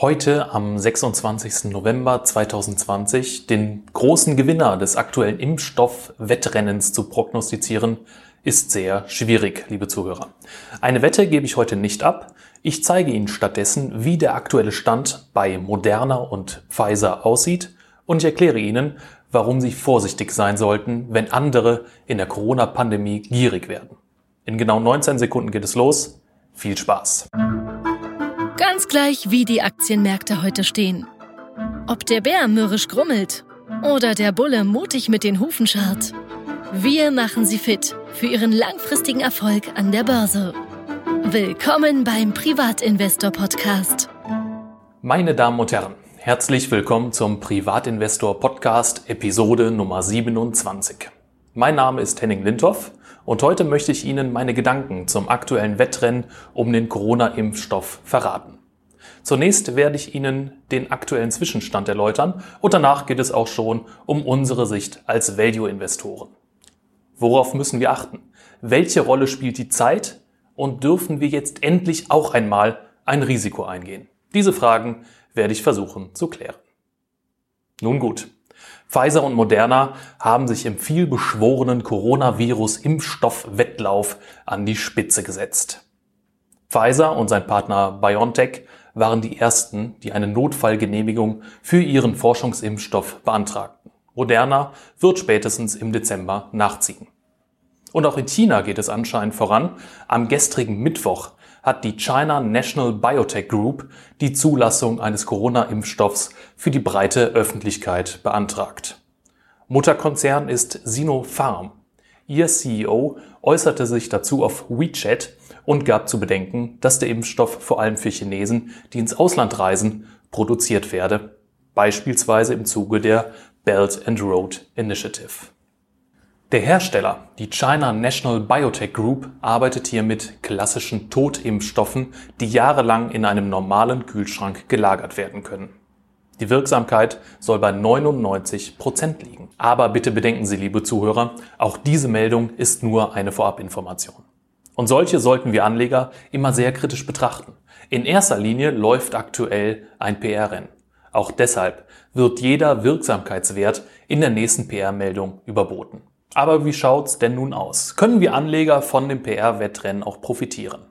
Heute am 26. November 2020 den großen Gewinner des aktuellen Impfstoff-Wettrennens zu prognostizieren, ist sehr schwierig, liebe Zuhörer. Eine Wette gebe ich heute nicht ab. Ich zeige Ihnen stattdessen, wie der aktuelle Stand bei Moderna und Pfizer aussieht und ich erkläre Ihnen, warum Sie vorsichtig sein sollten, wenn andere in der Corona-Pandemie gierig werden. In genau 19 Sekunden geht es los. Viel Spaß! Ganz gleich, wie die Aktienmärkte heute stehen. Ob der Bär mürrisch grummelt oder der Bulle mutig mit den Hufen scharrt. Wir machen Sie fit für Ihren langfristigen Erfolg an der Börse. Willkommen beim Privatinvestor Podcast. Meine Damen und Herren, herzlich willkommen zum Privatinvestor Podcast Episode Nummer 27. Mein Name ist Henning Lindhoff und heute möchte ich Ihnen meine Gedanken zum aktuellen Wettrennen um den Corona-Impfstoff verraten. Zunächst werde ich Ihnen den aktuellen Zwischenstand erläutern und danach geht es auch schon um unsere Sicht als Value-Investoren. Worauf müssen wir achten? Welche Rolle spielt die Zeit und dürfen wir jetzt endlich auch einmal ein Risiko eingehen? Diese Fragen werde ich versuchen zu klären. Nun gut. Pfizer und Moderna haben sich im vielbeschworenen Coronavirus-Impfstoff-Wettlauf an die Spitze gesetzt. Pfizer und sein Partner BioNTech waren die ersten, die eine Notfallgenehmigung für ihren Forschungsimpfstoff beantragten. Moderna wird spätestens im Dezember nachziehen. Und auch in China geht es anscheinend voran. Am gestrigen Mittwoch hat die China National Biotech Group die Zulassung eines Corona-Impfstoffs für die breite Öffentlichkeit beantragt. Mutterkonzern ist Sinopharm. Ihr CEO äußerte sich dazu auf WeChat und gab zu bedenken, dass der Impfstoff vor allem für Chinesen, die ins Ausland reisen, produziert werde, beispielsweise im Zuge der Belt and Road Initiative. Der Hersteller, die China National Biotech Group, arbeitet hier mit klassischen Totimpfstoffen, die jahrelang in einem normalen Kühlschrank gelagert werden können. Die Wirksamkeit soll bei 99 Prozent liegen. Aber bitte bedenken Sie, liebe Zuhörer, auch diese Meldung ist nur eine Vorabinformation. Und solche sollten wir Anleger immer sehr kritisch betrachten. In erster Linie läuft aktuell ein PR-Rennen. Auch deshalb wird jeder Wirksamkeitswert in der nächsten PR-Meldung überboten. Aber wie schaut's denn nun aus? Können wir Anleger von dem PR-Wettrennen auch profitieren?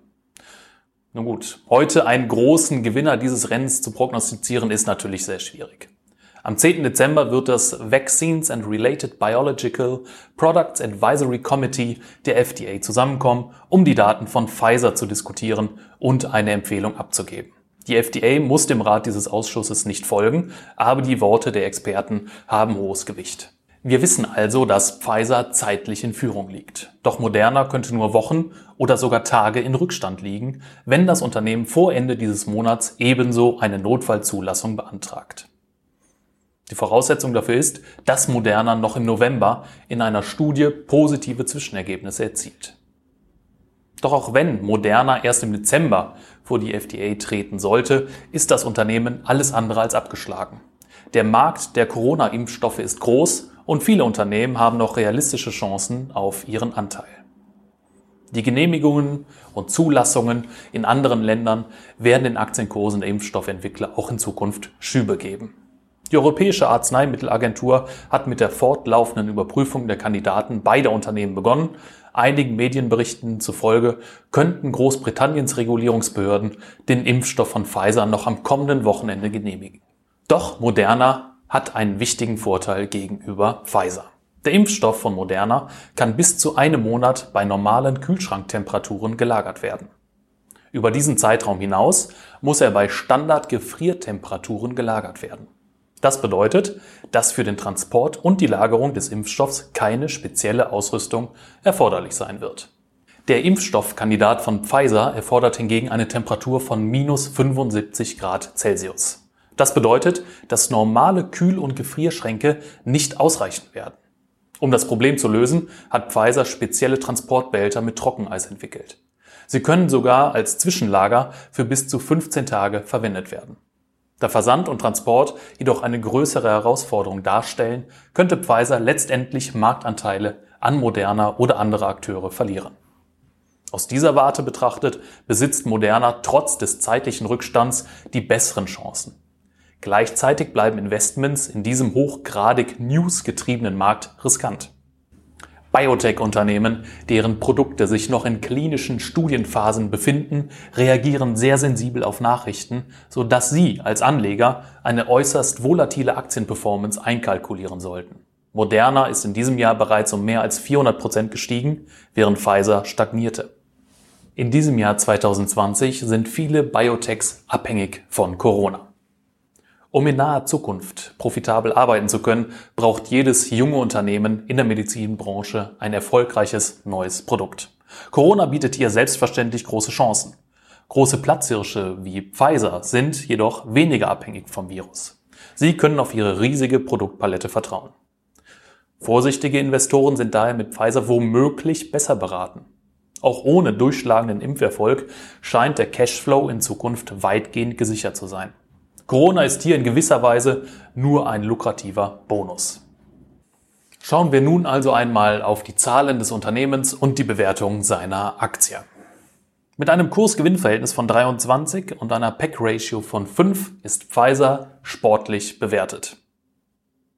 Nun gut, heute einen großen Gewinner dieses Rennens zu prognostizieren ist natürlich sehr schwierig. Am 10. Dezember wird das Vaccines and Related Biological Products Advisory Committee der FDA zusammenkommen, um die Daten von Pfizer zu diskutieren und eine Empfehlung abzugeben. Die FDA muss dem Rat dieses Ausschusses nicht folgen, aber die Worte der Experten haben hohes Gewicht. Wir wissen also, dass Pfizer zeitlich in Führung liegt. Doch Moderna könnte nur Wochen oder sogar Tage in Rückstand liegen, wenn das Unternehmen vor Ende dieses Monats ebenso eine Notfallzulassung beantragt. Die Voraussetzung dafür ist, dass Moderna noch im November in einer Studie positive Zwischenergebnisse erzielt. Doch auch wenn Moderna erst im Dezember vor die FDA treten sollte, ist das Unternehmen alles andere als abgeschlagen. Der Markt der Corona-Impfstoffe ist groß und viele Unternehmen haben noch realistische Chancen auf ihren Anteil. Die Genehmigungen und Zulassungen in anderen Ländern werden den Aktienkursen der Impfstoffentwickler auch in Zukunft Schübe geben. Die Europäische Arzneimittelagentur hat mit der fortlaufenden Überprüfung der Kandidaten beider Unternehmen begonnen. Einigen Medienberichten zufolge könnten Großbritanniens Regulierungsbehörden den Impfstoff von Pfizer noch am kommenden Wochenende genehmigen. Doch Moderna hat einen wichtigen Vorteil gegenüber Pfizer. Der Impfstoff von Moderna kann bis zu einem Monat bei normalen Kühlschranktemperaturen gelagert werden. Über diesen Zeitraum hinaus muss er bei Standardgefriertemperaturen gelagert werden. Das bedeutet, dass für den Transport und die Lagerung des Impfstoffs keine spezielle Ausrüstung erforderlich sein wird. Der Impfstoffkandidat von Pfizer erfordert hingegen eine Temperatur von minus 75 Grad Celsius. Das bedeutet, dass normale Kühl- und Gefrierschränke nicht ausreichen werden. Um das Problem zu lösen, hat Pfizer spezielle Transportbehälter mit Trockeneis entwickelt. Sie können sogar als Zwischenlager für bis zu 15 Tage verwendet werden. Da Versand und Transport jedoch eine größere Herausforderung darstellen, könnte Pfizer letztendlich Marktanteile an Moderna oder andere Akteure verlieren. Aus dieser Warte betrachtet besitzt Moderna trotz des zeitlichen Rückstands die besseren Chancen. Gleichzeitig bleiben Investments in diesem hochgradig newsgetriebenen Markt riskant. Biotech-Unternehmen, deren Produkte sich noch in klinischen Studienphasen befinden, reagieren sehr sensibel auf Nachrichten, so dass Sie als Anleger eine äußerst volatile Aktienperformance einkalkulieren sollten. Moderna ist in diesem Jahr bereits um mehr als 400 Prozent gestiegen, während Pfizer stagnierte. In diesem Jahr 2020 sind viele Biotechs abhängig von Corona. Um in naher Zukunft profitabel arbeiten zu können, braucht jedes junge Unternehmen in der Medizinbranche ein erfolgreiches neues Produkt. Corona bietet hier selbstverständlich große Chancen. Große Platzhirsche wie Pfizer sind jedoch weniger abhängig vom Virus. Sie können auf ihre riesige Produktpalette vertrauen. Vorsichtige Investoren sind daher mit Pfizer womöglich besser beraten. Auch ohne durchschlagenden Impferfolg scheint der Cashflow in Zukunft weitgehend gesichert zu sein. Corona ist hier in gewisser Weise nur ein lukrativer Bonus. Schauen wir nun also einmal auf die Zahlen des Unternehmens und die Bewertung seiner Aktie. Mit einem Kursgewinnverhältnis von 23 und einer PEC-Ratio von 5 ist Pfizer sportlich bewertet.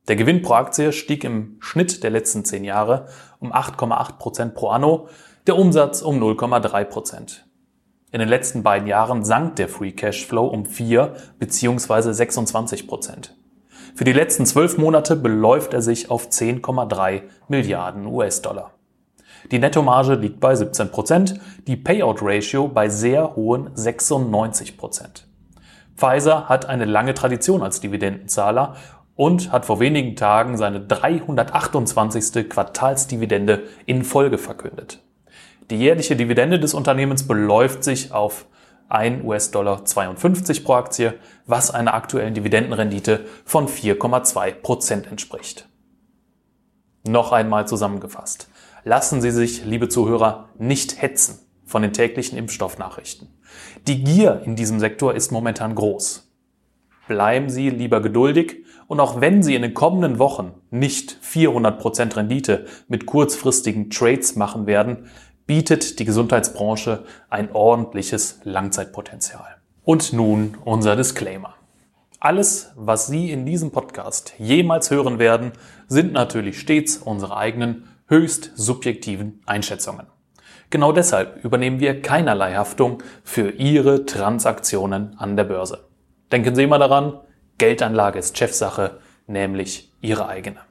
Der Gewinn pro Aktie stieg im Schnitt der letzten 10 Jahre um 8,8 Prozent pro anno der Umsatz um 0,3 Prozent. In den letzten beiden Jahren sank der Free Cash Flow um 4 bzw. 26 Prozent. Für die letzten zwölf Monate beläuft er sich auf 10,3 Milliarden US-Dollar. Die Nettomarge liegt bei 17 Prozent, die Payout Ratio bei sehr hohen 96 Prozent. Pfizer hat eine lange Tradition als Dividendenzahler und hat vor wenigen Tagen seine 328. Quartalsdividende in Folge verkündet. Die jährliche Dividende des Unternehmens beläuft sich auf 1 US-Dollar 52 pro Aktie, was einer aktuellen Dividendenrendite von 4,2 Prozent entspricht. Noch einmal zusammengefasst. Lassen Sie sich, liebe Zuhörer, nicht hetzen von den täglichen Impfstoffnachrichten. Die Gier in diesem Sektor ist momentan groß. Bleiben Sie lieber geduldig und auch wenn Sie in den kommenden Wochen nicht 400 Prozent Rendite mit kurzfristigen Trades machen werden, bietet die Gesundheitsbranche ein ordentliches Langzeitpotenzial. Und nun unser Disclaimer. Alles, was Sie in diesem Podcast jemals hören werden, sind natürlich stets unsere eigenen, höchst subjektiven Einschätzungen. Genau deshalb übernehmen wir keinerlei Haftung für Ihre Transaktionen an der Börse. Denken Sie immer daran, Geldanlage ist Chefsache, nämlich Ihre eigene.